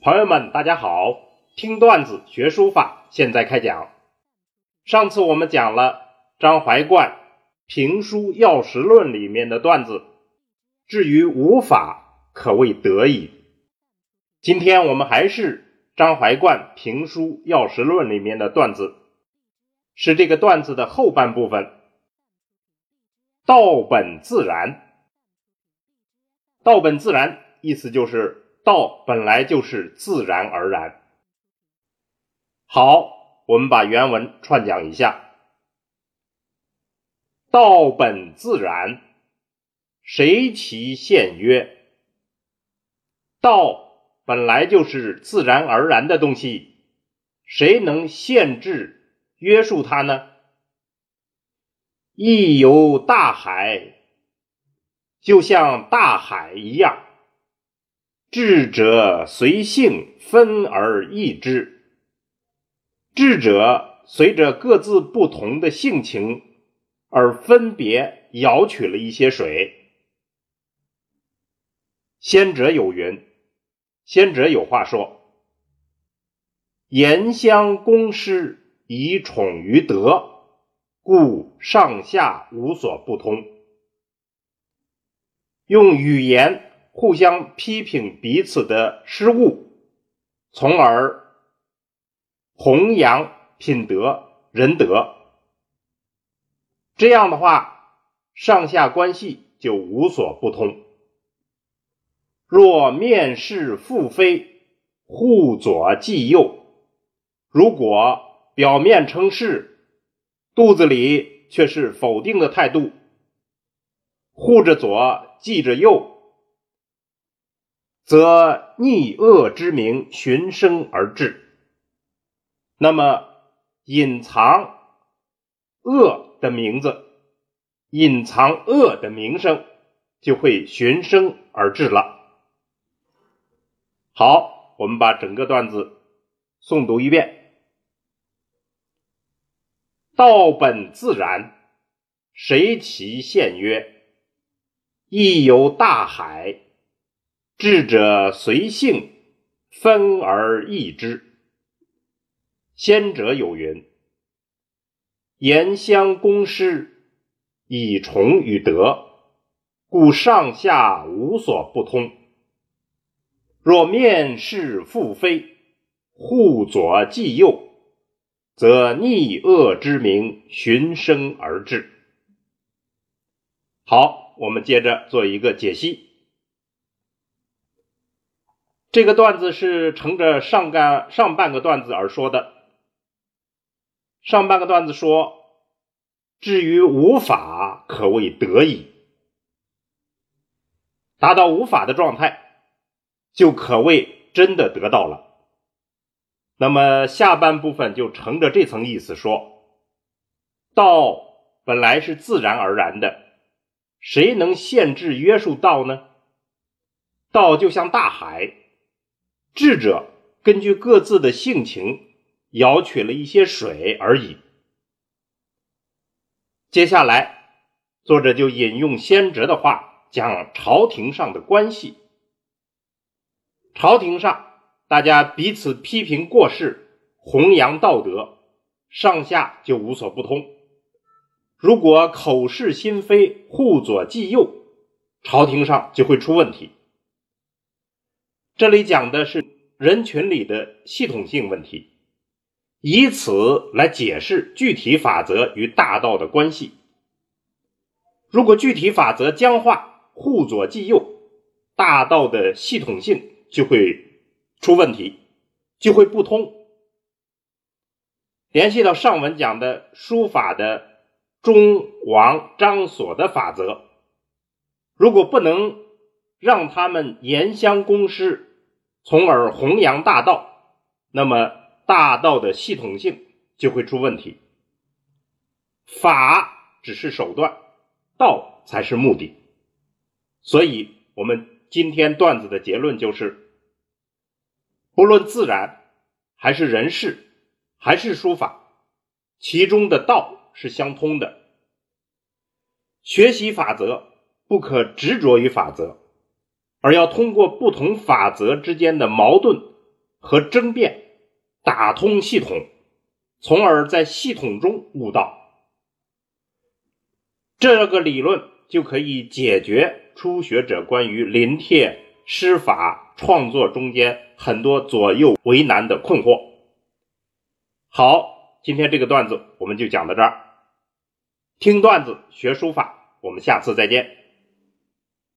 朋友们，大家好！听段子学书法，现在开讲。上次我们讲了张怀灌《评书要识论》里面的段子，至于无法，可谓得矣。今天我们还是张怀灌《评书要识论》里面的段子，是这个段子的后半部分。道本自然，道本自然，意思就是道本来就是自然而然。好，我们把原文串讲一下：道本自然，谁其限约？道本来就是自然而然的东西，谁能限制、约束它呢？亦有大海，就像大海一样，智者随性分而易之。智者随着各自不同的性情而分别舀取了一些水。先者有云，先者有话说：“言相公师，以宠于德。”故上下无所不通，用语言互相批评彼此的失误，从而弘扬品德仁德。这样的话，上下关系就无所不通。若面试腹非，互左继右，如果表面称是。肚子里却是否定的态度，护着左，记着右，则逆恶之名循声而至。那么，隐藏恶的名字，隐藏恶的名声，就会循声而至了。好，我们把整个段子诵读一遍。道本自然，谁其现？曰？亦有大海，智者随性分而易之。先者有云：“言相公师，以崇与德，故上下无所不通。若面是复非，护左继右。”则逆恶之名循声而至。好，我们接着做一个解析。这个段子是乘着上干上半个段子而说的。上半个段子说：“至于无法，可谓得矣。达到无法的状态，就可谓真的得到了。”那么下半部分就乘着这层意思说，道本来是自然而然的，谁能限制约束道呢？道就像大海，智者根据各自的性情舀取了一些水而已。接下来，作者就引用先哲的话，讲朝廷上的关系，朝廷上。大家彼此批评过失，弘扬道德，上下就无所不通。如果口是心非，护左继右，朝廷上就会出问题。这里讲的是人群里的系统性问题，以此来解释具体法则与大道的关系。如果具体法则僵化，护左继右，大道的系统性就会。出问题就会不通。联系到上文讲的书法的中王张所的法则，如果不能让他们言相公师，从而弘扬大道，那么大道的系统性就会出问题。法只是手段，道才是目的。所以，我们今天段子的结论就是。不论自然还是人事，还是书法，其中的道是相通的。学习法则不可执着于法则，而要通过不同法则之间的矛盾和争辩，打通系统，从而在系统中悟道。这个理论就可以解决初学者关于临帖、施法、创作中间很多左右为难的困惑。好，今天这个段子我们就讲到这儿。听段子学书法，我们下次再见。